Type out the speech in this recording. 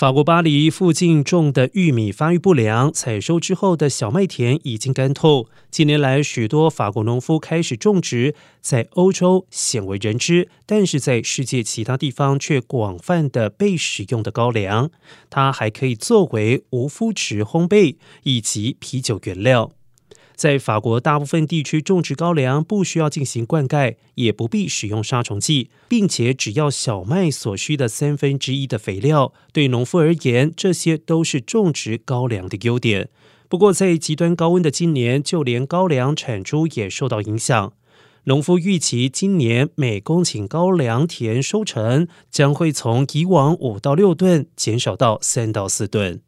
法国巴黎附近种的玉米发育不良，采收之后的小麦田已经干透。近年来，许多法国农夫开始种植在欧洲鲜为人知，但是在世界其他地方却广泛的被使用的高粱。它还可以作为无麸质烘焙以及啤酒原料。在法国大部分地区种植高粱，不需要进行灌溉，也不必使用杀虫剂，并且只要小麦所需的三分之一的肥料。对农夫而言，这些都是种植高粱的优点。不过，在极端高温的今年，就连高粱产出也受到影响。农夫预期今年每公顷高粱田收成将会从以往五到六吨减少到三到四吨。